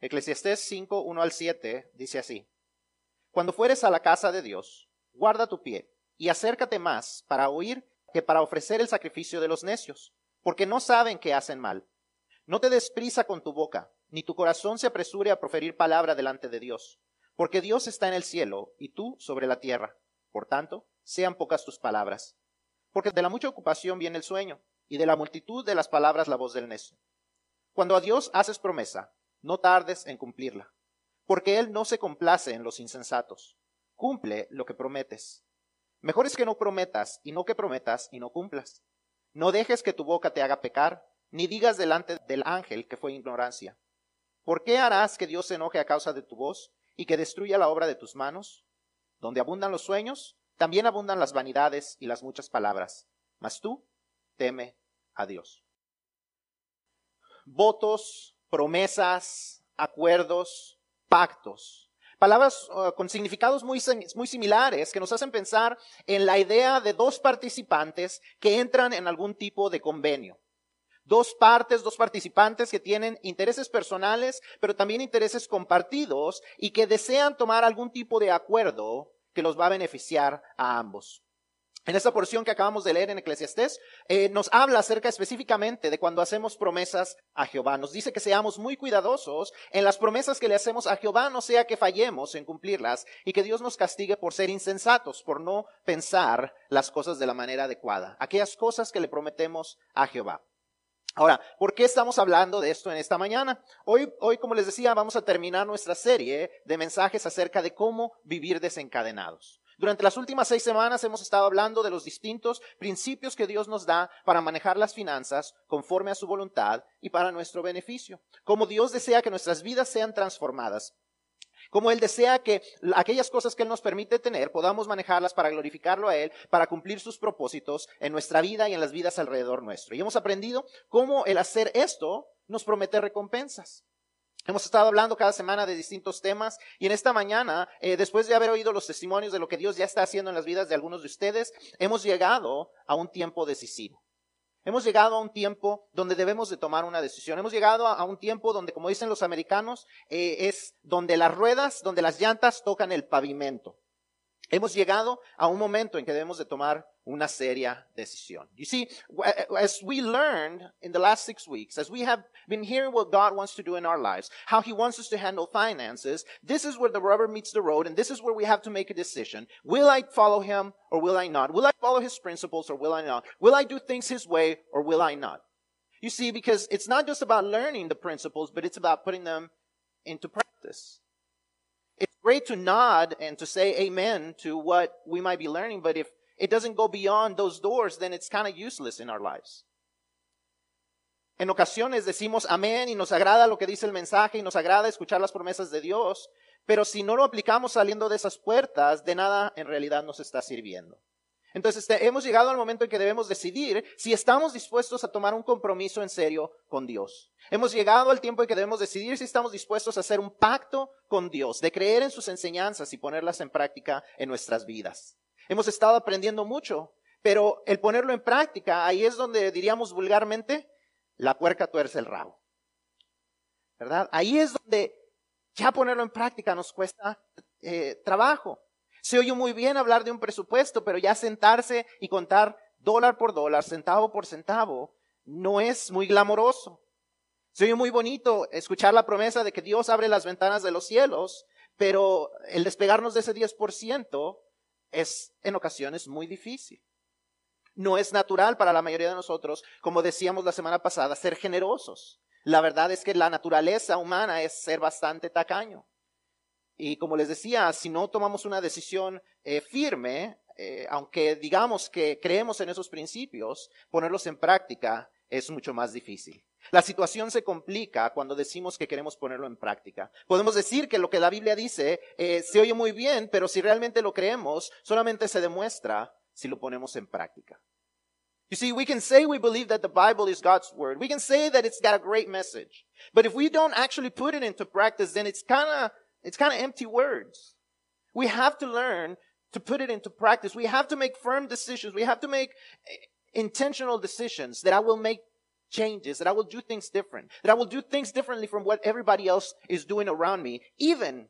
Eclesiastés 5, 1 al 7 dice así. Cuando fueres a la casa de Dios, guarda tu pie y acércate más para oír que para ofrecer el sacrificio de los necios, porque no saben que hacen mal. No te des prisa con tu boca, ni tu corazón se apresure a proferir palabra delante de Dios, porque Dios está en el cielo y tú sobre la tierra. Por tanto, sean pocas tus palabras. Porque de la mucha ocupación viene el sueño, y de la multitud de las palabras la voz del necio. Cuando a Dios haces promesa, no tardes en cumplirla, porque Él no se complace en los insensatos. Cumple lo que prometes. Mejor es que no prometas y no que prometas y no cumplas. No dejes que tu boca te haga pecar, ni digas delante del ángel que fue ignorancia. ¿Por qué harás que Dios se enoje a causa de tu voz y que destruya la obra de tus manos? Donde abundan los sueños, también abundan las vanidades y las muchas palabras. Mas tú teme a Dios. Votos, promesas, acuerdos, pactos. Palabras uh, con significados muy, muy similares que nos hacen pensar en la idea de dos participantes que entran en algún tipo de convenio. Dos partes, dos participantes que tienen intereses personales, pero también intereses compartidos y que desean tomar algún tipo de acuerdo que los va a beneficiar a ambos. En esta porción que acabamos de leer en Eclesiastés, eh, nos habla acerca específicamente de cuando hacemos promesas a Jehová. Nos dice que seamos muy cuidadosos en las promesas que le hacemos a Jehová, no sea que fallemos en cumplirlas y que Dios nos castigue por ser insensatos, por no pensar las cosas de la manera adecuada. Aquellas cosas que le prometemos a Jehová. Ahora, ¿por qué estamos hablando de esto en esta mañana? Hoy, hoy, como les decía, vamos a terminar nuestra serie de mensajes acerca de cómo vivir desencadenados. Durante las últimas seis semanas hemos estado hablando de los distintos principios que Dios nos da para manejar las finanzas conforme a su voluntad y para nuestro beneficio. Como Dios desea que nuestras vidas sean transformadas. Como Él desea que aquellas cosas que Él nos permite tener podamos manejarlas para glorificarlo a Él, para cumplir sus propósitos en nuestra vida y en las vidas alrededor nuestro. Y hemos aprendido cómo el hacer esto nos promete recompensas. Hemos estado hablando cada semana de distintos temas y en esta mañana, eh, después de haber oído los testimonios de lo que Dios ya está haciendo en las vidas de algunos de ustedes, hemos llegado a un tiempo decisivo. Hemos llegado a un tiempo donde debemos de tomar una decisión. Hemos llegado a, un tiempo donde, como dicen los americanos, eh, es donde las ruedas, donde las llantas tocan el pavimento. Hemos llegado a un momento en que debemos de tomar una seria decisión. You see, as we learned in the last six weeks, as we have been hearing what God wants to do in our lives, how He wants us to handle finances, this is where the rubber meets the road and this is where we have to make a decision. Will I follow Him or will I not? Will I follow His principles or will I not? Will I do things His way or will I not? You see, because it's not just about learning the principles, but it's about putting them into practice. It's great to nod and to say amen to what we might be learning, but if it doesn't go beyond those doors, then it's kind of useless in our lives. En ocasiones decimos amén y nos agrada lo que dice el mensaje y nos agrada escuchar las promesas de Dios, pero si no lo aplicamos saliendo de esas puertas, de nada en realidad nos está sirviendo. Entonces hemos llegado al momento en que debemos decidir si estamos dispuestos a tomar un compromiso en serio con Dios. Hemos llegado al tiempo en que debemos decidir si estamos dispuestos a hacer un pacto con Dios, de creer en sus enseñanzas y ponerlas en práctica en nuestras vidas. Hemos estado aprendiendo mucho, pero el ponerlo en práctica, ahí es donde diríamos vulgarmente, la puerca tuerce el rabo. ¿Verdad? Ahí es donde ya ponerlo en práctica nos cuesta eh, trabajo. Se oye muy bien hablar de un presupuesto, pero ya sentarse y contar dólar por dólar, centavo por centavo, no es muy glamoroso. Se oye muy bonito escuchar la promesa de que Dios abre las ventanas de los cielos, pero el despegarnos de ese 10% es en ocasiones muy difícil. No es natural para la mayoría de nosotros, como decíamos la semana pasada, ser generosos. La verdad es que la naturaleza humana es ser bastante tacaño. Y como les decía, si no tomamos una decisión eh, firme, eh, aunque digamos que creemos en esos principios, ponerlos en práctica es mucho más difícil. La situación se complica cuando decimos que queremos ponerlo en práctica. Podemos decir que lo que la Biblia dice eh, se oye muy bien, pero si realmente lo creemos, solamente se demuestra si lo ponemos en práctica. You see, we can say we believe that the Bible is God's word. We can say that it's got a great message. But if we don't actually put it into practice, then it's kind of It's kind of empty words. We have to learn to put it into practice. We have to make firm decisions. We have to make eh, intentional decisions that I will make changes, that I will do things different, that I will do things differently from what everybody else is doing around me, even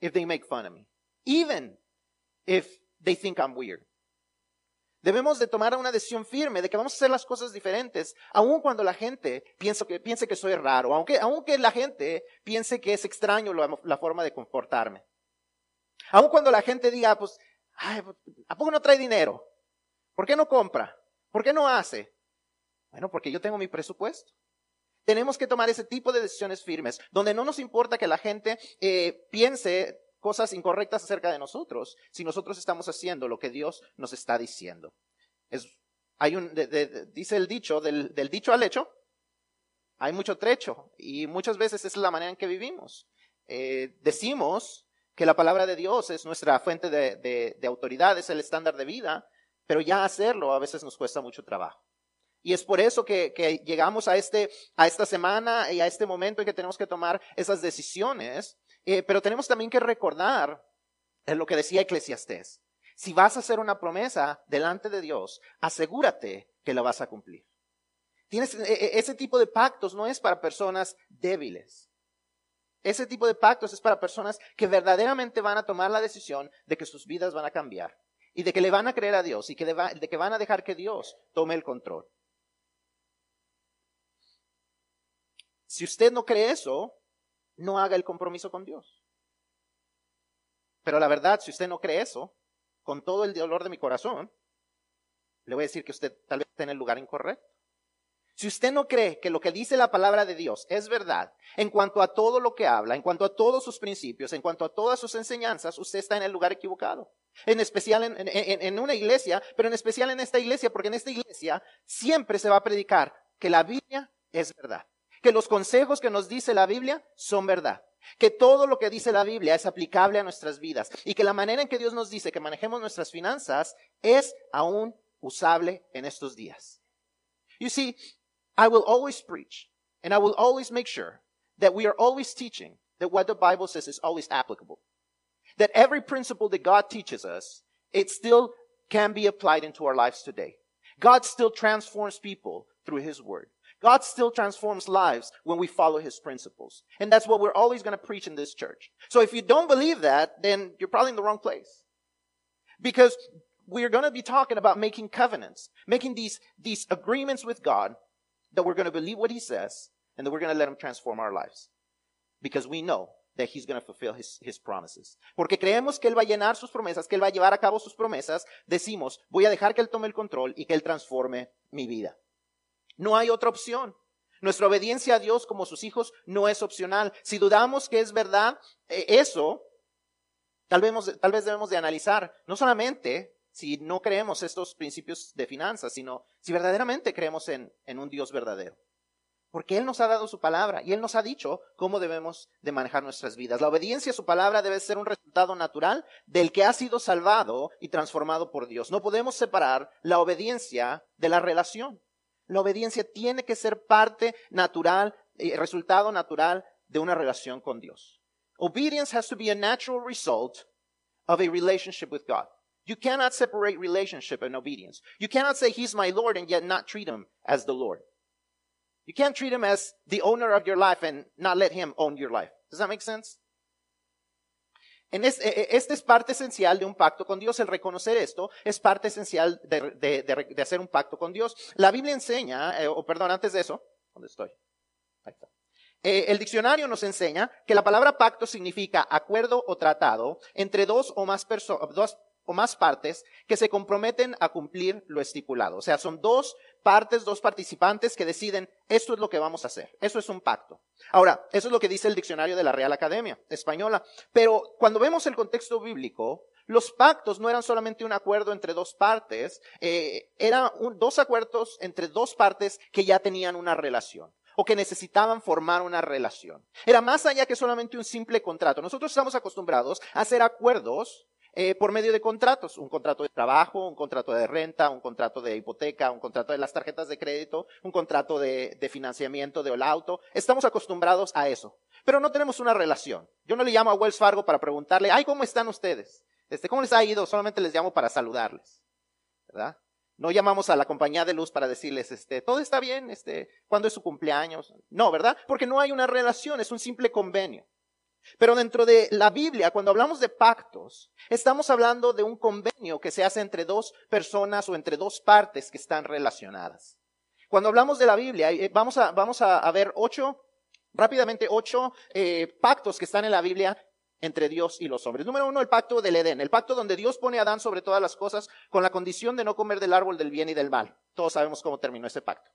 if they make fun of me, even if they think I'm weird. Debemos de tomar una decisión firme de que vamos a hacer las cosas diferentes, aun cuando la gente piense que, soy raro, aunque, aunque la gente piense que es extraño la, forma de comportarme. Aun cuando la gente diga, pues, Ay, ¿a poco no trae dinero? ¿Por qué no compra? ¿Por qué no hace? Bueno, porque yo tengo mi presupuesto. Tenemos que tomar ese tipo de decisiones firmes, donde no nos importa que la gente eh, piense cosas incorrectas acerca de nosotros, si nosotros estamos haciendo lo que Dios nos está diciendo. Es, hay un, dice el dicho, del, dicho al hecho, hay mucho trecho, y muchas veces es la manera en que vivimos. Eh, decimos que la palabra de Dios es nuestra fuente de, autoridad, es el estándar de vida, pero ya hacerlo a veces nos cuesta mucho trabajo. Y es por eso que, llegamos a, este, a esta semana y a este momento en que tenemos que tomar esas decisiones, eh, pero tenemos también que recordar lo que decía Eclesiastés. Si vas a hacer una promesa delante de Dios, asegúrate que la vas a cumplir. Tienes, e, e, ese tipo de pactos no es para personas débiles. Ese tipo de pactos es para personas que verdaderamente van a tomar la decisión de que sus vidas van a cambiar y de que le van a creer a Dios y de que van a dejar que Dios tome el control. Si usted no cree eso, no haga el compromiso con Dios. Pero la verdad, si usted no cree eso, con todo el dolor de mi corazón, le voy a decir que usted tal vez está en el lugar incorrecto. Si usted no cree que lo que dice la palabra de Dios es verdad en cuanto a todo lo que habla, en cuanto a todos sus principios, en cuanto a todas sus enseñanzas, usted está en el lugar equivocado. En especial en, una iglesia, pero en especial en esta iglesia, porque en esta iglesia siempre se va a predicar que la Biblia es verdad, que los consejos que nos dice la Biblia son verdad, que todo lo que dice la Biblia es aplicable a nuestras vidas y que la manera en que Dios nos dice que manejemos nuestras finanzas es aún usable en estos días. You see, I will always preach and I will always make sure that we are always teaching that what the Bible says is always applicable. That every principle that God teaches us, it still can be applied into our lives today. God still transforms people through His Word. God still transforms lives when we follow His principles. And that's what we're always going to preach in this church. So if you don't believe that, then you're probably in the wrong place. Because we're going to be talking about making covenants, making these, these agreements with God that we're going to believe what he says and that we're going to let him transform our lives. Because we know that he's going to fulfill his, his promises. Porque creemos que él va a llenar sus promesas, que él va a llevar a cabo sus promesas, decimos, voy a dejar que él tome el control y que él transforme mi vida. No hay otra opción. Nuestra obediencia a Dios como sus hijos no es opcional. Si dudamos que es verdad eh, eso, tal vez, tal vez debemos de analizar no solamente si no creemos estos principios de finanzas, sino si verdaderamente creemos en, en un Dios verdadero. Porque Él nos ha dado su palabra y Él nos ha dicho cómo debemos de manejar nuestras vidas. La obediencia a su palabra debe ser un resultado natural del que ha sido salvado y transformado por Dios. No podemos separar la obediencia de la relación. La obediencia tiene que ser parte natural, eh, resultado natural de una relación con Dios. Obedience has to be a natural result of a relationship with God. You cannot separate relationship and obedience. You cannot say he's my Lord and yet not treat him as the Lord. You can't treat him as the owner of your life and not let him own your life. Does that make sense? En este, este, es parte esencial de un pacto con Dios. El reconocer esto es parte esencial de, de, de, de hacer un pacto con Dios. La Biblia enseña, eh, o perdón, antes de eso, ¿dónde estoy? Ahí está. Eh, el diccionario nos enseña que la palabra pacto significa acuerdo o tratado entre dos o más personas, dos o más partes que se comprometen a cumplir lo estipulado. O sea, son dos partes, dos participantes que deciden, esto es lo que vamos a hacer. Eso es un pacto. Ahora, eso es lo que dice el diccionario de la Real Academia Española. Pero cuando vemos el contexto bíblico, los pactos no eran solamente un acuerdo entre dos partes, eh, eran dos acuerdos entre dos partes que ya tenían una relación o que necesitaban formar una relación. Era más allá que solamente un simple contrato. Nosotros estamos acostumbrados a hacer acuerdos eh, por medio de contratos, un contrato de trabajo, un contrato de renta, un contrato de hipoteca, un contrato de las tarjetas de crédito, un contrato de, financiamiento del auto. Estamos acostumbrados a eso, pero no tenemos una relación. Yo no le llamo a Wells Fargo para preguntarle, ay, ¿cómo están ustedes? Este, ¿Cómo les ha ido? Solamente les llamo para saludarles, ¿verdad? No llamamos a la compañía de luz para decirles, este, todo está bien, este, ¿cuándo es su cumpleaños? No, ¿verdad? Porque no hay una relación, es un simple convenio. Pero dentro de la Biblia, cuando hablamos de pactos, estamos hablando de un convenio que se hace entre dos personas o entre dos partes que están relacionadas. Cuando hablamos de la Biblia, eh, vamos a, ver ocho, rápidamente ocho eh, pactos que están en la Biblia entre Dios y los hombres. Número uno, el pacto del Edén, el pacto donde Dios pone a Adán sobre todas las cosas con la condición de no comer del árbol del bien y del mal. Todos sabemos cómo terminó ese pacto.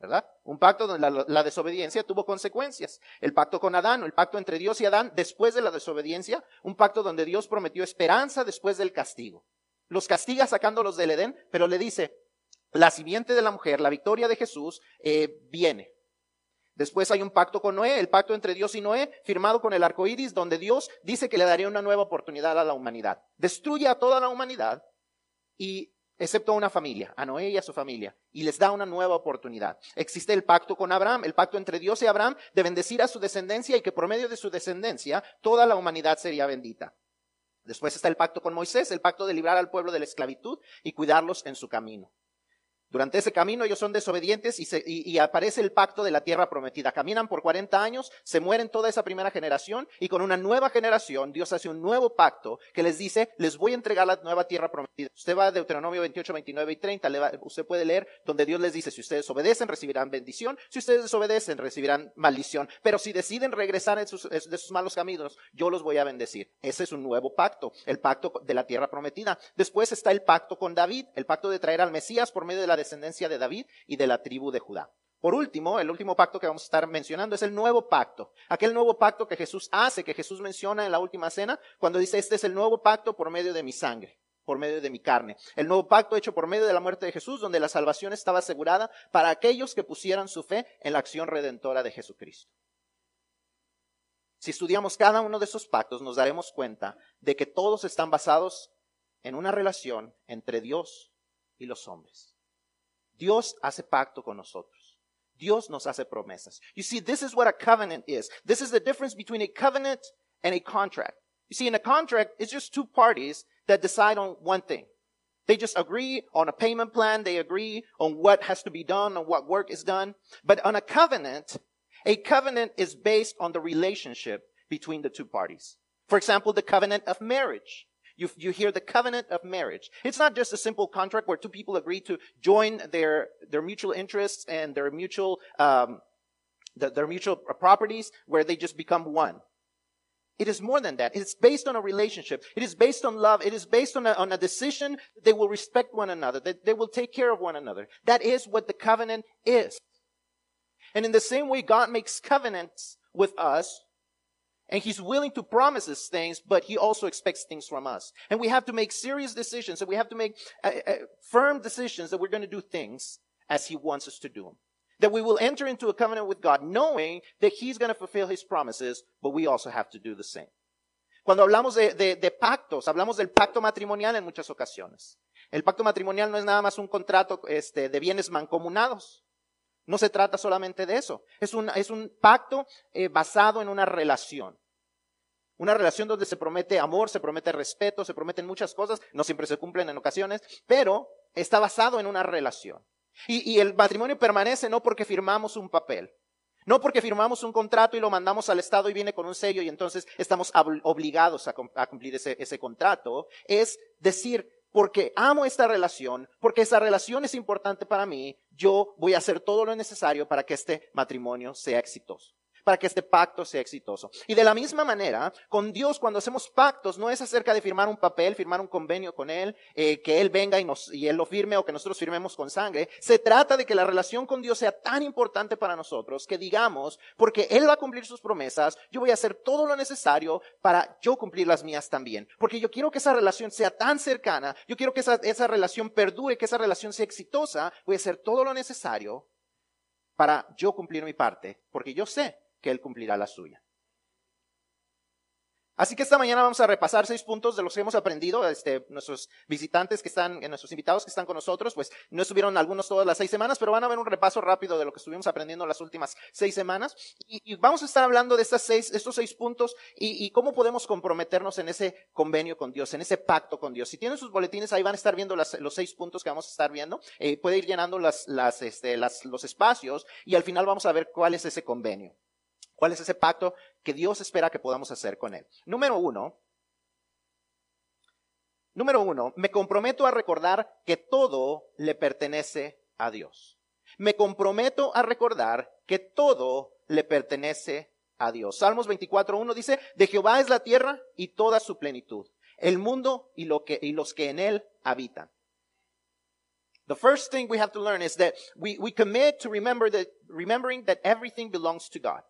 ¿Verdad? Un pacto donde la, desobediencia tuvo consecuencias. El pacto con Adán, el pacto entre Dios y Adán después de la desobediencia, un pacto donde Dios prometió esperanza después del castigo. Los castiga sacándolos del Edén, pero le dice, la simiente de la mujer, la victoria de Jesús, eh, viene. Después hay un pacto con Noé, el pacto entre Dios y Noé, firmado con el arco iris, donde Dios dice que le daría una nueva oportunidad a la humanidad. Destruye a toda la humanidad y excepto a una familia, a Noé y a su familia, y les da una nueva oportunidad. Existe el pacto con Abraham, el pacto entre Dios y Abraham de bendecir a su descendencia y que por medio de su descendencia toda la humanidad sería bendita. Después está el pacto con Moisés, el pacto de librar al pueblo de la esclavitud y cuidarlos en su camino. Durante ese camino ellos son desobedientes y, aparece el pacto de la tierra prometida. Caminan por 40 años, se mueren toda esa primera generación y con una nueva generación Dios hace un nuevo pacto que les dice, les voy a entregar la nueva tierra prometida. Usted va a Deuteronomio 28, 29 y 30, usted puede leer donde Dios les dice, si ustedes obedecen recibirán bendición, si ustedes desobedecen recibirán maldición, pero si deciden regresar de sus malos caminos, yo los voy a bendecir. Ese es un nuevo pacto, el pacto de la tierra prometida. Después está el pacto con David, el pacto de traer al Mesías por medio de la descendencia de David y de la tribu de Judá. Por último, el último pacto que vamos a estar mencionando es el nuevo pacto. Aquel nuevo pacto que Jesús hace, que Jesús menciona en la última cena, cuando dice, este es el nuevo pacto por medio de mi sangre, por medio de mi carne. El nuevo pacto hecho por medio de la muerte de Jesús, donde la salvación estaba asegurada para aquellos que pusieran su fe en la acción redentora de Jesucristo. Si estudiamos cada uno de esos pactos, nos daremos cuenta de que todos están basados en una relación entre Dios y los hombres. Dios hace pacto con nosotros. Dios nos hace promesas. You see, this is what a covenant is. This is the difference between a covenant and a contract. You see, in a contract, it's just two parties that decide on one thing. They just agree on a payment plan. They agree on what has to be done, on what work is done. But on a covenant, a covenant is based on the relationship between the two parties. For example, the covenant of marriage. You, you hear the covenant of marriage. It's not just a simple contract where two people agree to join their, their mutual interests and their mutual, um, the, their mutual properties where they just become one. It is more than that. It's based on a relationship. It is based on love. It is based on a, on a decision that they will respect one another, that they will take care of one another. That is what the covenant is. And in the same way, God makes covenants with us and he's willing to promise us things, but he also expects things from us. And we have to make serious decisions and we have to make uh, uh, firm decisions that we're going to do things as he wants us to do them. That we will enter into a covenant with God knowing that he's going to fulfill his promises, but we also have to do the same. Cuando hablamos de, de, de pactos, hablamos del pacto matrimonial en muchas ocasiones. El pacto matrimonial no es nada más un contrato este, de bienes mancomunados. No se trata solamente de eso. Es un, pacto eh, basado en una relación. Una relación donde se promete amor, se promete respeto, se prometen muchas cosas, no siempre se cumplen en ocasiones, pero está basado en una relación. Y, el matrimonio permanece no porque firmamos un papel, no porque firmamos un contrato y lo mandamos al Estado y viene con un sello y entonces estamos obligados a, cumplir ese contrato, es decir, porque amo esta relación, porque esa relación es importante para mí, yo voy a hacer todo lo necesario para que este matrimonio sea exitoso para que este pacto sea exitoso. Y de la misma manera, con Dios cuando hacemos pactos, no es acerca de firmar un papel, firmar un convenio con Él, eh, que Él venga y, nos, y Él lo firme o que nosotros firmemos con sangre. Se trata de que la relación con Dios sea tan importante para nosotros que digamos, porque Él va a cumplir sus promesas, yo voy a hacer todo lo necesario para yo cumplir las mías también. Porque yo quiero que esa relación sea tan cercana, yo quiero que esa, esa relación perdure, que esa relación sea exitosa, voy a hacer todo lo necesario para yo cumplir mi parte, porque yo sé que Él cumplirá la suya. Así que esta mañana vamos a repasar seis puntos de los que hemos aprendido. Este, nuestros visitantes que están, nuestros invitados que están con nosotros, pues no estuvieron algunos todas las seis semanas, pero van a ver un repaso rápido de lo que estuvimos aprendiendo las últimas seis semanas. Y, vamos a estar hablando de estas seis, estos seis puntos y, cómo podemos comprometernos en ese convenio con Dios, en ese pacto con Dios. Si tienen sus boletines, ahí van a estar viendo los seis puntos que vamos a estar viendo. Eh, puede ir llenando este, las, los espacios y al final vamos a ver cuál es ese convenio. ¿Cuál es ese pacto que Dios espera que podamos hacer con Él? Número uno, número uno, me comprometo a recordar que todo le pertenece a Dios. Me comprometo a recordar que todo le pertenece a Dios. Salmos 24.1 dice, de Jehová es la tierra y toda su plenitud, el mundo y, los que en él habitan. The first thing we have to learn is that we, we commit to remember that, remembering that everything belongs to God.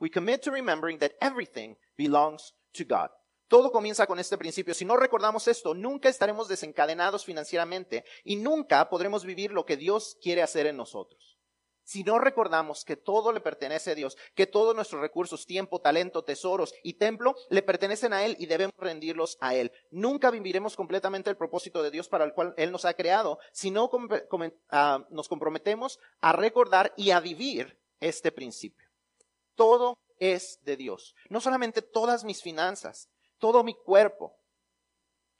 We commit to remembering that everything belongs to God. Todo comienza con este principio. Si no recordamos esto, nunca estaremos desencadenados financieramente y nunca podremos vivir lo que Dios quiere hacer en nosotros. Si no recordamos que todo le pertenece a Dios, que todos nuestros recursos, tiempo, talento, tesoros y templo le pertenecen a Él y debemos rendirlos a Él. Nunca viviremos completamente el propósito de Dios para el cual Él nos ha creado, si no ah, nos comprometemos a recordar y a vivir este principio. Todo es de Dios. No solamente todas mis finanzas, todo mi cuerpo,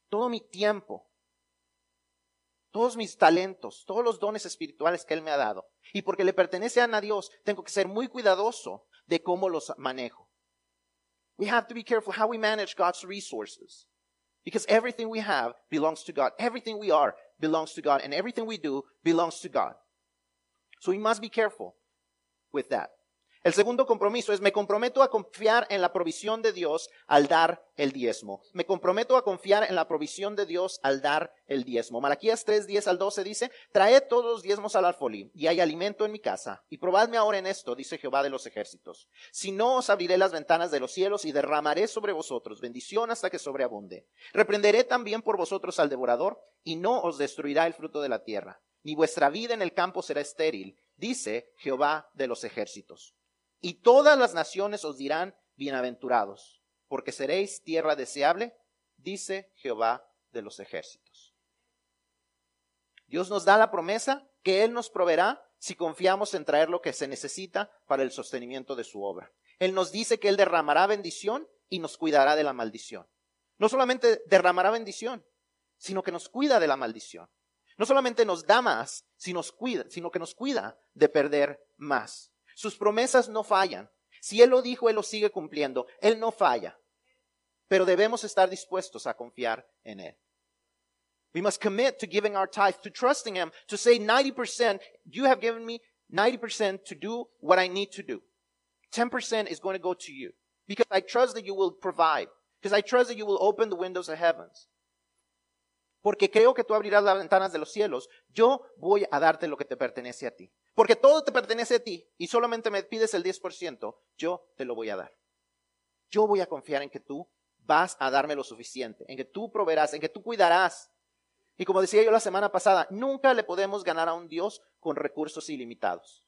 todo mi tiempo, todos mis talentos, todos los dones espirituales que Él me ha dado. Y porque le pertenecen a Dios, tengo que ser muy cuidadoso de cómo los manejo. We have to be careful how we manage God's resources. Because everything we have belongs to God. Everything we are belongs to God. And everything we do belongs to God. So we must be careful with that. El segundo compromiso es me comprometo a confiar en la provisión de Dios al dar el diezmo. Me comprometo a confiar en la provisión de Dios al dar el diezmo. Malaquías 3, 10 al 12 dice, traed todos los diezmos al alfolí y hay alimento en mi casa. Y probadme ahora en esto, dice Jehová de los ejércitos. Si no os abriré las ventanas de los cielos y derramaré sobre vosotros bendición hasta que sobreabunde. Reprenderé también por vosotros al devorador y no os destruirá el fruto de la tierra. Ni vuestra vida en el campo será estéril, dice Jehová de los ejércitos. Y todas las naciones os dirán, bienaventurados, porque seréis tierra deseable, dice Jehová de los ejércitos. Dios nos da la promesa que Él nos proveerá si confiamos en traer lo que se necesita para el sostenimiento de su obra. Él nos dice que Él derramará bendición y nos cuidará de la maldición. No solamente derramará bendición, sino que nos cuida de la maldición. No solamente nos da más, sino, que nos cuida de perder más. Sus promesas no fallan. Si Él lo dijo, Él lo sigue cumpliendo. Él no falla. Pero debemos estar dispuestos a confiar en Él. We must commit to giving our tithe, to trusting Him, to say 90%, you have given me 90% to do what I need to do. 10% is going to go to you. Because I trust that you will provide. Because I trust that you will open the windows of heavens. Porque creo que tú abrirás las ventanas de los cielos. Yo voy a darte lo que te pertenece a ti. Porque todo te pertenece a ti y solamente me pides el 10%, yo te lo voy a dar. Yo voy a confiar en que tú vas a darme lo suficiente, en que tú proveerás, en que tú cuidarás. Y como decía yo la semana pasada, nunca le podemos ganar a un Dios con recursos ilimitados.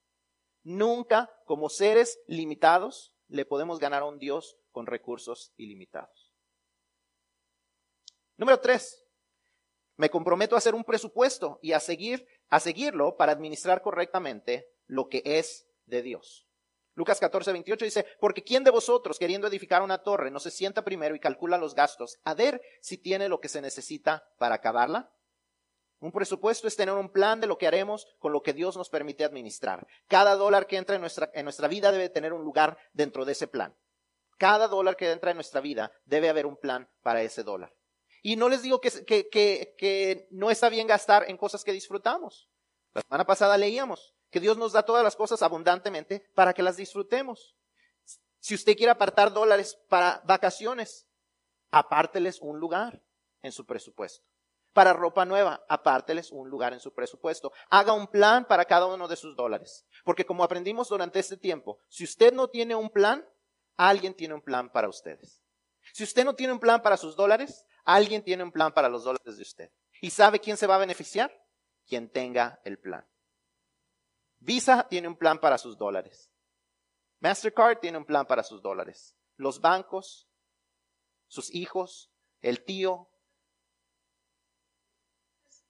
Nunca, como seres limitados, le podemos ganar a un Dios con recursos ilimitados. Número tres, me comprometo a hacer un presupuesto y a seguir a seguirlo para administrar correctamente lo que es de Dios. Lucas 14, 28 dice, porque ¿quién de vosotros, queriendo edificar una torre, no se sienta primero y calcula los gastos, a ver si tiene lo que se necesita para acabarla? Un presupuesto es tener un plan de lo que haremos con lo que Dios nos permite administrar. Cada dólar que entra en nuestra, en nuestra vida debe tener un lugar dentro de ese plan. Cada dólar que entra en nuestra vida debe haber un plan para ese dólar. Y no les digo que, que, no está bien gastar en cosas que disfrutamos. La semana pasada leíamos que Dios nos da todas las cosas abundantemente para que las disfrutemos. Si usted quiere apartar dólares para vacaciones, apárteles un lugar en su presupuesto. Para ropa nueva, apárteles un lugar en su presupuesto. Haga un plan para cada uno de sus dólares. Porque como aprendimos durante este tiempo, si usted no tiene un plan, alguien tiene un plan para ustedes. Si usted no tiene un plan para sus dólares, Alguien tiene un plan para los dólares de usted. ¿Y sabe quién se va a beneficiar? Quien tenga el plan. Visa tiene un plan para sus dólares. Mastercard tiene un plan para sus dólares. Los bancos, sus hijos, el tío,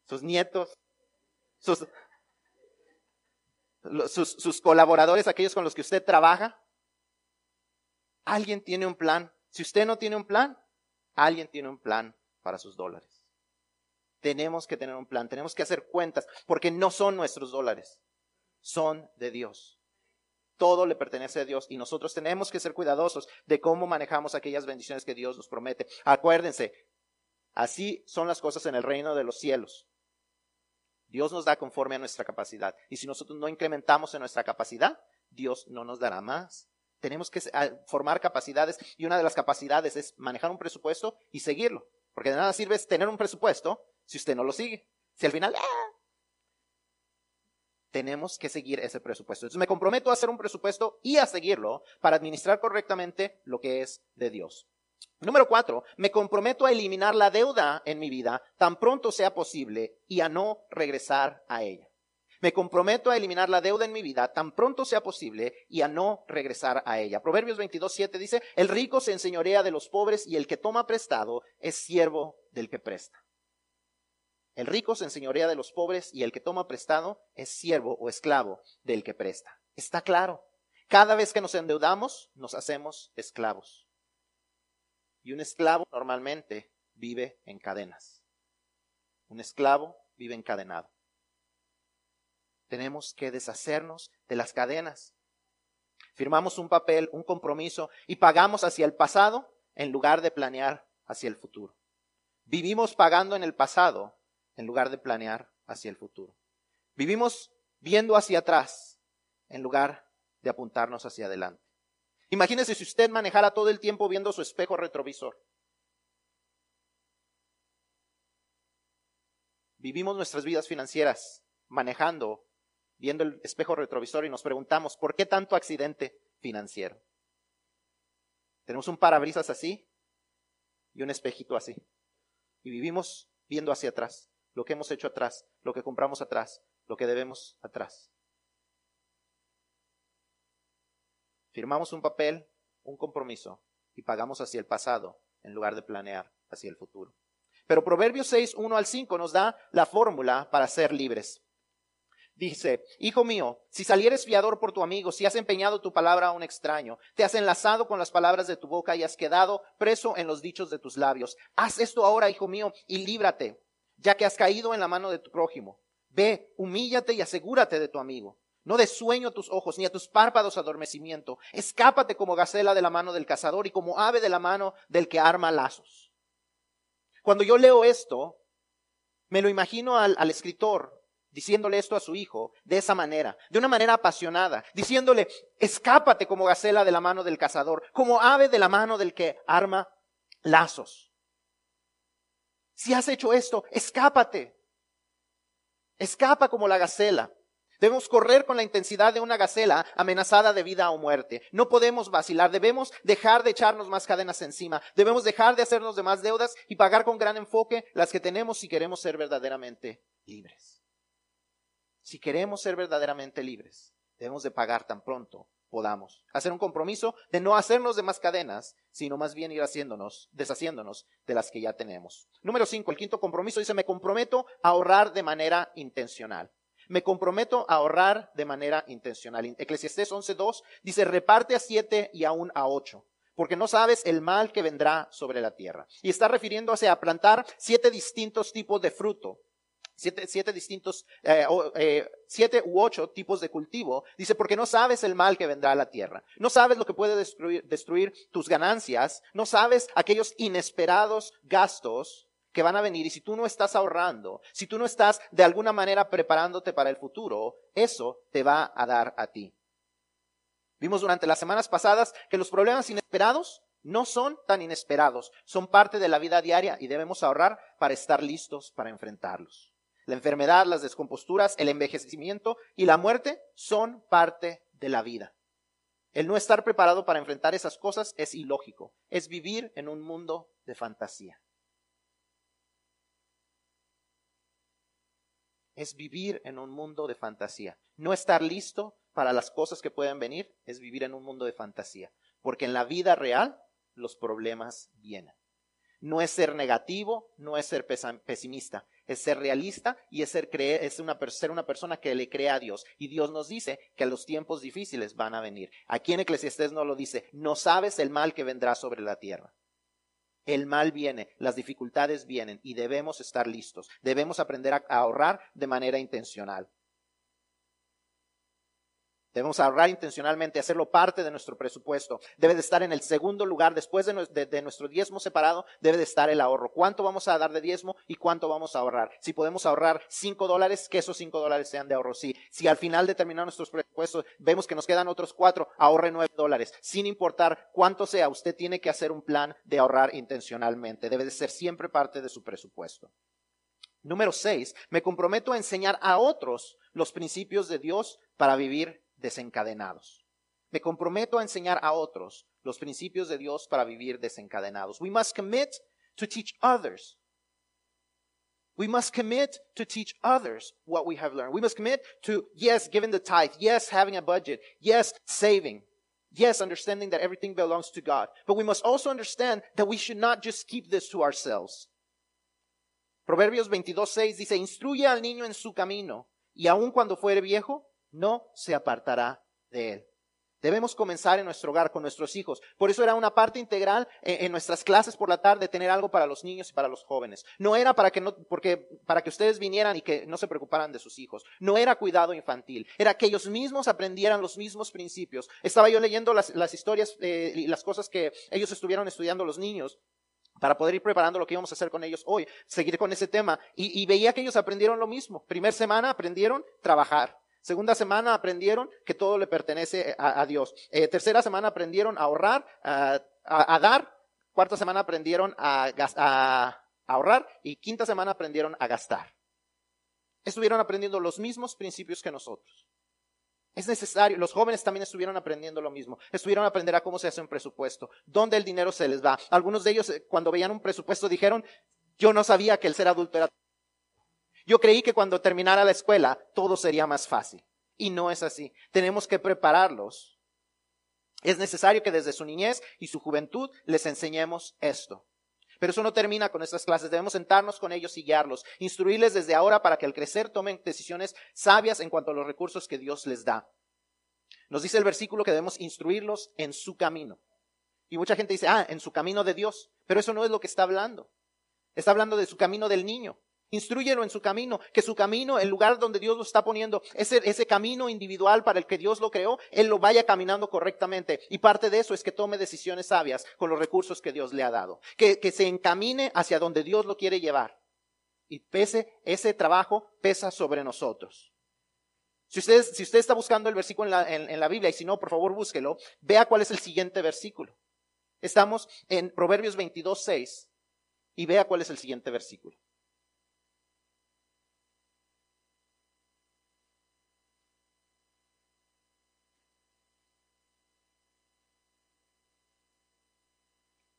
sus nietos, sus, sus, colaboradores, aquellos con los que usted trabaja. Alguien tiene un plan. Si usted no tiene un plan, alguien tiene un plan para sus dólares. Tenemos que tener un plan, tenemos que hacer cuentas, porque no son nuestros dólares, son de Dios. Todo le pertenece a Dios y nosotros tenemos que ser cuidadosos de cómo manejamos aquellas bendiciones que Dios nos promete. Acuérdense, así son las cosas en el reino de los cielos. Dios nos da conforme a nuestra capacidad. Y si nosotros no incrementamos en nuestra capacidad, Dios no nos dará más. Tenemos que formar capacidades y una de las capacidades es manejar un presupuesto y seguirlo. Porque de nada sirve tener un presupuesto si usted no lo sigue. Si al final, ¡ah! tenemos que seguir ese presupuesto. Entonces me comprometo a hacer un presupuesto y a seguirlo para administrar correctamente lo que es de Dios. Número cuatro, me comprometo a eliminar la deuda en mi vida tan pronto sea posible y a no regresar a ella. Me comprometo a eliminar la deuda en mi vida tan pronto sea posible y a no regresar a ella. Proverbios 22, 7 dice, el rico se enseñorea de los pobres y el que toma prestado es siervo del que presta. El rico se enseñorea de los pobres y el que toma prestado es siervo o esclavo del que presta. Está claro. Cada vez que nos endeudamos, nos hacemos esclavos. Y un esclavo normalmente vive en cadenas. Un esclavo vive encadenado. Tenemos que deshacernos de las cadenas. Firmamos un papel, un compromiso y pagamos hacia el pasado en lugar de planear hacia el futuro. Vivimos pagando en el pasado en lugar de planear hacia el futuro. Vivimos viendo hacia atrás en lugar de apuntarnos hacia adelante. Imagínese si usted manejara todo el tiempo viendo su espejo retrovisor. Vivimos nuestras vidas financieras manejando, viendo el espejo retrovisor y nos preguntamos, ¿por qué tanto accidente financiero? Tenemos un parabrisas así y un espejito así. Y vivimos viendo hacia atrás lo que hemos hecho atrás, lo que compramos atrás, lo que debemos atrás. Firmamos un papel, un compromiso y pagamos hacia el pasado en lugar de planear hacia el futuro. Pero Proverbios 6, 1 al 5 nos da la fórmula para ser libres. Dice, Hijo mío, si salieres fiador por tu amigo, si has empeñado tu palabra a un extraño, te has enlazado con las palabras de tu boca y has quedado preso en los dichos de tus labios. Haz esto ahora, hijo mío, y líbrate ya que has caído en la mano de tu prójimo. Ve, humíllate y asegúrate de tu amigo. No des sueño tus ojos, ni a tus párpados adormecimiento. Escápate como gacela de la mano del cazador y como ave de la mano del que arma lazos. Cuando yo leo esto, me lo imagino al, al escritor diciéndole esto a su hijo de esa manera, de una manera apasionada, diciéndole, escápate como gacela de la mano del cazador, como ave de la mano del que arma lazos. Si has hecho esto, escápate. Escapa como la gacela. Debemos correr con la intensidad de una gacela amenazada de vida o muerte. No podemos vacilar. Debemos dejar de echarnos más cadenas encima. Debemos dejar de hacernos de más deudas y pagar con gran enfoque las que tenemos si queremos ser verdaderamente libres. Si queremos ser verdaderamente libres, debemos de pagar tan pronto podamos. Hacer un compromiso de no hacernos de más cadenas, sino más bien ir haciéndonos, deshaciéndonos de las que ya tenemos. Número cinco, el quinto compromiso dice, me comprometo a ahorrar de manera intencional. Me comprometo a ahorrar de manera intencional. Eclesiastés 11.2 dice, reparte a siete y aún a ocho porque no sabes el mal que vendrá sobre la tierra. Y está refiriéndose a plantar siete distintos tipos de fruto siete, distintos, eh, eh, siete u ocho tipos de cultivo. Dice, porque no sabes el mal que vendrá a la tierra. No sabes lo que puede destruir, destruir tus ganancias. No sabes aquellos inesperados gastos que van a venir. Y si tú no estás ahorrando, si tú no estás de alguna manera preparándote para el futuro, eso te va a dar a ti. Vimos durante las semanas pasadas que los problemas inesperados no son tan inesperados, son parte de la vida diaria y debemos ahorrar para estar listos para enfrentarlos. La enfermedad, las descomposturas, el envejecimiento y la muerte son parte de la vida. El no estar preparado para enfrentar esas cosas es ilógico, es vivir en un mundo de fantasía. Es vivir en un mundo de fantasía. No estar listo para las cosas que pueden venir es vivir en un mundo de fantasía, porque en la vida real los problemas vienen. No es ser negativo, no es ser pesimista, es ser realista y es ser, creer, es una, ser una persona que le cree a Dios. Y Dios nos dice que los tiempos difíciles van a venir. Aquí en Eclesiastés no lo dice, no sabes el mal que vendrá sobre la tierra. El mal viene, las dificultades vienen y debemos estar listos. Debemos aprender a ahorrar de manera intencional. Debemos ahorrar intencionalmente, hacerlo parte de nuestro presupuesto. Debe de estar en el segundo lugar, después de, nuestro diezmo separado, debe de estar el ahorro. ¿Cuánto vamos a dar de diezmo y cuánto vamos a ahorrar? Si podemos ahorrar cinco dólares, que esos cinco dólares sean de ahorro. Sí. Si al final de terminar nuestros presupuestos vemos que nos quedan otros cuatro, ahorre nueve dólares. Sin importar cuánto sea, usted tiene que hacer un plan de ahorrar intencionalmente. Debe de ser siempre parte de su presupuesto. Número seis, me comprometo a enseñar a otros los principios de Dios para vivir desencadenados. Me comprometo a enseñar a otros los principios de Dios para vivir desencadenados. We must commit to teach others. We must commit to teach others what we have learned. We must commit to, yes, giving the tithe, yes, having a budget, yes, saving, yes, understanding that everything belongs to God. But we must also understand that we should not just keep this to ourselves. Proverbios 22.6 dice, instruye al niño en su camino, y aun cuando fuere viejo, no se apartará de él. Debemos comenzar en nuestro hogar con nuestros hijos. Por eso era una parte integral en, nuestras clases por la tarde tener algo para los niños y para los jóvenes. No era para que no, porque para que ustedes vinieran y que no se preocuparan de sus hijos. No era cuidado infantil. Era que ellos mismos aprendieran los mismos principios. Estaba yo leyendo las, historias eh, y las cosas que ellos estuvieron estudiando los niños para poder ir preparando lo que íbamos a hacer con ellos hoy, seguir con ese tema. Y, y veía que ellos aprendieron lo mismo. Primer semana aprendieron trabajar. Segunda semana aprendieron que todo le pertenece a, Dios. Eh, tercera semana aprendieron a ahorrar, a, dar. Cuarta semana aprendieron a, a ahorrar. Y quinta semana aprendieron a gastar. Estuvieron aprendiendo los mismos principios que nosotros. Es necesario, los jóvenes también estuvieron aprendiendo lo mismo. Estuvieron a aprender a cómo se hace un presupuesto, dónde el dinero se les va. Algunos de ellos, eh, cuando veían un presupuesto, dijeron, yo no sabía que el ser adulto era yo creí que cuando terminara la escuela todo sería más fácil. Y no es así. Tenemos que prepararlos. Es necesario que desde su niñez y su juventud les enseñemos esto. Pero eso no termina con estas clases. Debemos sentarnos con ellos y guiarlos, instruirles desde ahora para que al crecer tomen decisiones sabias en cuanto a los recursos que Dios les da. Nos dice el versículo que debemos instruirlos en su camino. Y mucha gente dice, ah, en su camino de Dios. Pero eso no es lo que está hablando. Está hablando de su camino del niño. Instruyelo en su camino, que su camino, el lugar donde Dios lo está poniendo, ese, camino individual para el que Dios lo creó, Él lo vaya caminando correctamente. Y parte de eso es que tome decisiones sabias con los recursos que Dios le ha dado. Que, se encamine hacia donde Dios lo quiere llevar. Y pese, ese trabajo pesa sobre nosotros. Si usted, si usted está buscando el versículo en la, en la Biblia, y si no, por favor búsquelo, vea cuál es el siguiente versículo. Estamos en Proverbios 22, 6, y vea cuál es el siguiente versículo.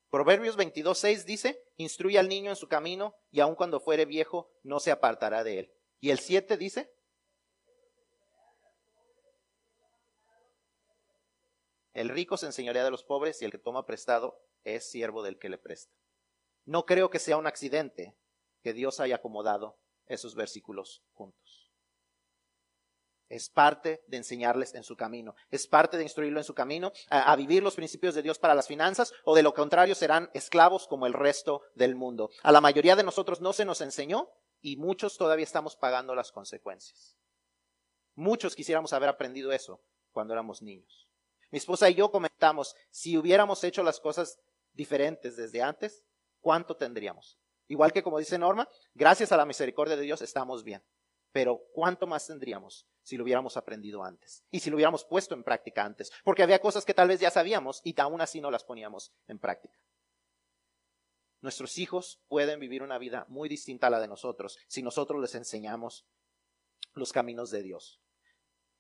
Proverbios 22.6 dice, instruye al niño en su camino y aun cuando fuere viejo no se apartará de él. Y el 7 dice, el rico se enseñorea de los pobres y el que toma prestado es siervo del que le presta. No creo que sea un accidente que Dios haya acomodado esos versículos juntos. Es parte de enseñarles en su camino. Es parte de instruirlo en su camino a, vivir los principios de Dios para las finanzas o de lo contrario serán esclavos como el resto del mundo. A la mayoría de nosotros no se nos enseñó y muchos todavía estamos pagando las consecuencias. Muchos quisiéramos haber aprendido eso cuando éramos niños. Mi esposa y yo comentamos, si hubiéramos hecho las cosas diferentes desde antes, ¿cuánto tendríamos? Igual que como dice Norma, gracias a la misericordia de Dios estamos bien. Pero ¿cuánto más tendríamos si lo hubiéramos aprendido antes? Y si lo hubiéramos puesto en práctica antes. Porque había cosas que tal vez ya sabíamos y aún así no las poníamos en práctica. Nuestros hijos pueden vivir una vida muy distinta a la de nosotros si nosotros les enseñamos los caminos de Dios.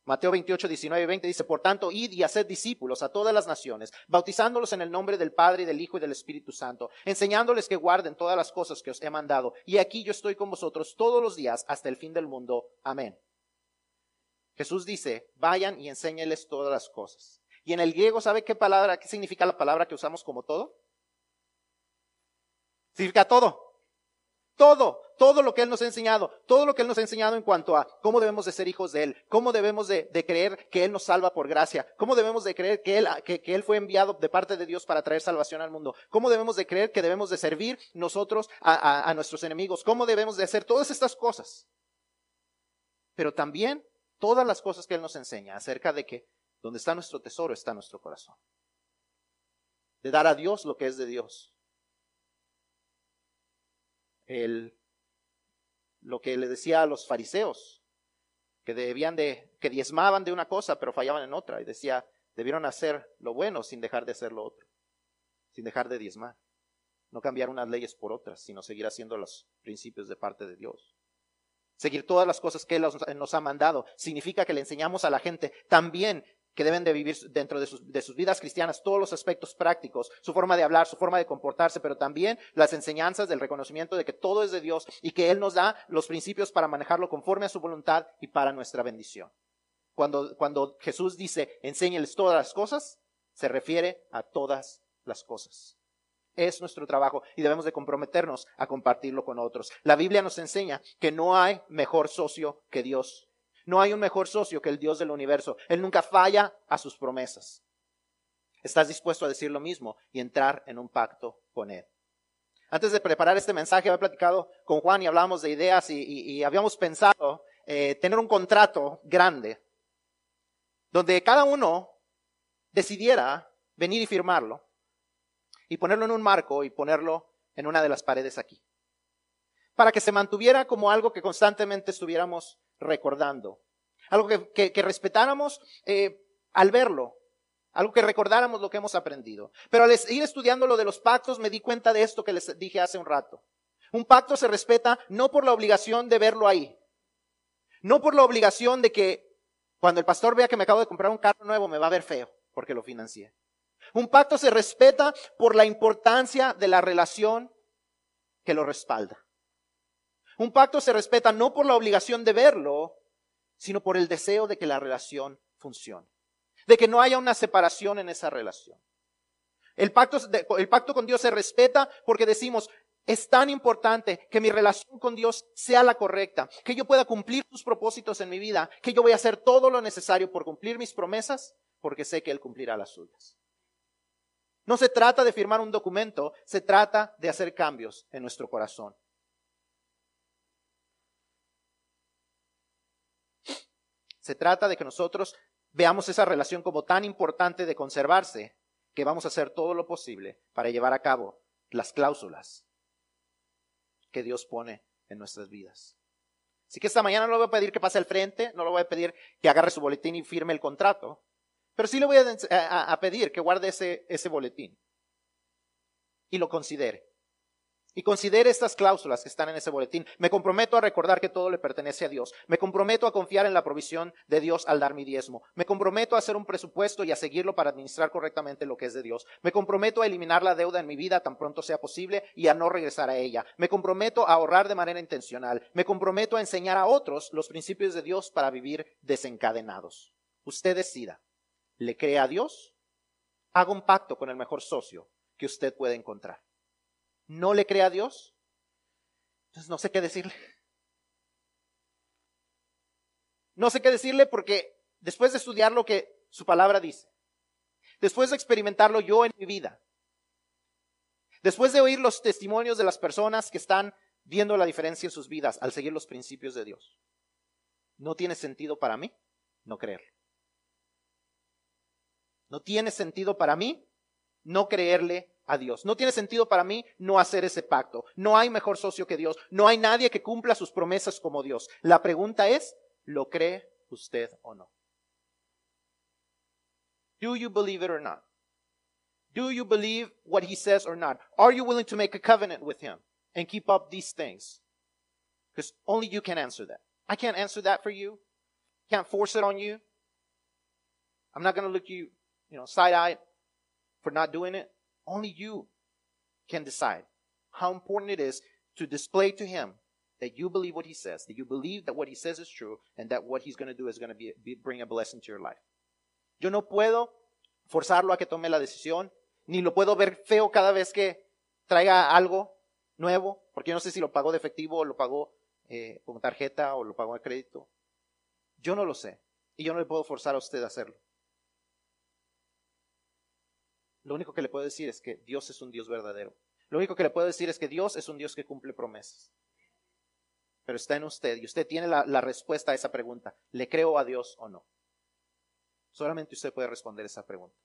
Mateo 28, 19 y 20 dice, por tanto, id y haced discípulos a todas las naciones, bautizándolos en el nombre del Padre y del Hijo y del Espíritu Santo, enseñándoles que guarden todas las cosas que os he mandado. Y aquí yo estoy con vosotros todos los días hasta el fin del mundo. Amén. Jesús dice, vayan y enséñeles todas las cosas. Y en el griego, ¿sabe qué palabra, qué significa la palabra que usamos como todo? Significa todo. Todo, todo lo que Él nos ha enseñado, todo lo que Él nos ha enseñado en cuanto a cómo debemos de ser hijos de Él, cómo debemos de, creer que Él nos salva por gracia, cómo debemos de creer que él, que, él fue enviado de parte de Dios para traer salvación al mundo, cómo debemos de creer que debemos de servir nosotros a nuestros enemigos, cómo debemos de hacer todas estas cosas. Pero también todas las cosas que Él nos enseña acerca de que donde está nuestro tesoro está nuestro corazón. De dar a Dios lo que es de Dios el, lo que le decía a los fariseos, que debían de, que diezmaban de una cosa, pero fallaban en otra, y decía, debieron hacer lo bueno sin dejar de hacer lo otro, sin dejar de diezmar. No cambiar unas leyes por otras, sino seguir haciendo los principios de parte de Dios. Seguir todas las cosas que Él nos ha mandado significa que le enseñamos a la gente también que deben de vivir dentro de sus, vidas cristianas, todos los aspectos prácticos, su forma de hablar, su forma de comportarse, pero también las enseñanzas del reconocimiento de que todo es de Dios y que Él nos da los principios para manejarlo conforme a su voluntad y para nuestra bendición. Cuando, cuando Jesús dice, enséñeles todas las cosas, se refiere a todas las cosas. Es nuestro trabajo y debemos de comprometernos a compartirlo con otros. La Biblia nos enseña que no hay mejor socio que Dios. No hay un mejor socio que el Dios del universo. Él nunca falla a sus promesas. ¿Estás dispuesto a decir lo mismo y entrar en un pacto con Él? Antes de preparar este mensaje, había platicado con Juan y hablábamos de ideas y, habíamos pensado eh, tener un contrato grande donde cada uno decidiera venir y firmarlo y ponerlo en un marco y ponerlo en una de las paredes aquí. Para que se mantuviera como algo que constantemente estuviéramos recordando. Algo que, respetáramos eh, al verlo. Algo que recordáramos lo que hemos aprendido. Pero al ir estudiando lo de los pactos me di cuenta de esto que les dije hace un rato. Un pacto se respeta no por la obligación de verlo ahí. No por la obligación de que cuando el pastor vea que me acabo de comprar un carro nuevo me va a ver feo porque lo financié. Un pacto se respeta por la importancia de la relación que lo respalda. Un pacto se respeta no por la obligación de verlo, sino por el deseo de que la relación funcione, de que no haya una separación en esa relación. El pacto, el pacto con Dios se respeta porque decimos, es tan importante que mi relación con Dios sea la correcta, que yo pueda cumplir sus propósitos en mi vida, que yo voy a hacer todo lo necesario por cumplir mis promesas, porque sé que Él cumplirá las suyas. No se trata de firmar un documento, se trata de hacer cambios en nuestro corazón. Se trata de que nosotros veamos esa relación como tan importante de conservarse que vamos a hacer todo lo posible para llevar a cabo las cláusulas que Dios pone en nuestras vidas. Así que esta mañana no le voy a pedir que pase al frente, no le voy a pedir que agarre su boletín y firme el contrato, pero sí le voy a, pedir que guarde ese, ese boletín y lo considere y considere estas cláusulas que están en ese boletín. Me comprometo a recordar que todo le pertenece a Dios. Me comprometo a confiar en la provisión de Dios al dar mi diezmo. Me comprometo a hacer un presupuesto y a seguirlo para administrar correctamente lo que es de Dios. Me comprometo a eliminar la deuda en mi vida tan pronto sea posible y a no regresar a ella. Me comprometo a ahorrar de manera intencional. Me comprometo a enseñar a otros los principios de Dios para vivir desencadenados. Usted decida. ¿Le cree a Dios? Haga un pacto con el mejor socio que usted puede encontrar no le cree a Dios, entonces no sé qué decirle. No sé qué decirle porque después de estudiar lo que su palabra dice, después de experimentarlo yo en mi vida, después de oír los testimonios de las personas que están viendo la diferencia en sus vidas al seguir los principios de Dios, no tiene sentido para mí no creerlo. No tiene sentido para mí no creerle a Dios. No tiene sentido para mí no hacer ese pacto. No hay mejor socio que Dios. No hay nadie que cumpla sus promesas como Dios. La pregunta es, ¿lo cree usted o no? Do you believe it or not? Do you believe what he says or not? Are you willing to make a covenant with him and keep up these things? Because only you can answer that. I can't answer that for you. Can't force it on you. I'm not going to look you, you know, side-eyed for not doing it. Only you can decide how important it is to display to him that you believe what he says, that you believe that what he says is true, and that what he's going to do is going to be, be, bring a blessing to your life. Yo no puedo forzarlo a que tome la decisión, ni lo puedo ver feo cada vez que traiga algo nuevo, porque no sé si lo pagó de efectivo o lo pagó eh, con tarjeta o lo pagó de crédito. Yo no lo sé y yo no le puedo forzar a usted a hacerlo. Lo único que le puedo decir es que Dios es un Dios verdadero. Lo único que le puedo decir es que Dios es un Dios que cumple promesas. Pero está en usted y usted tiene la, respuesta a esa pregunta. ¿Le creo a Dios o no? Solamente usted puede responder esa pregunta.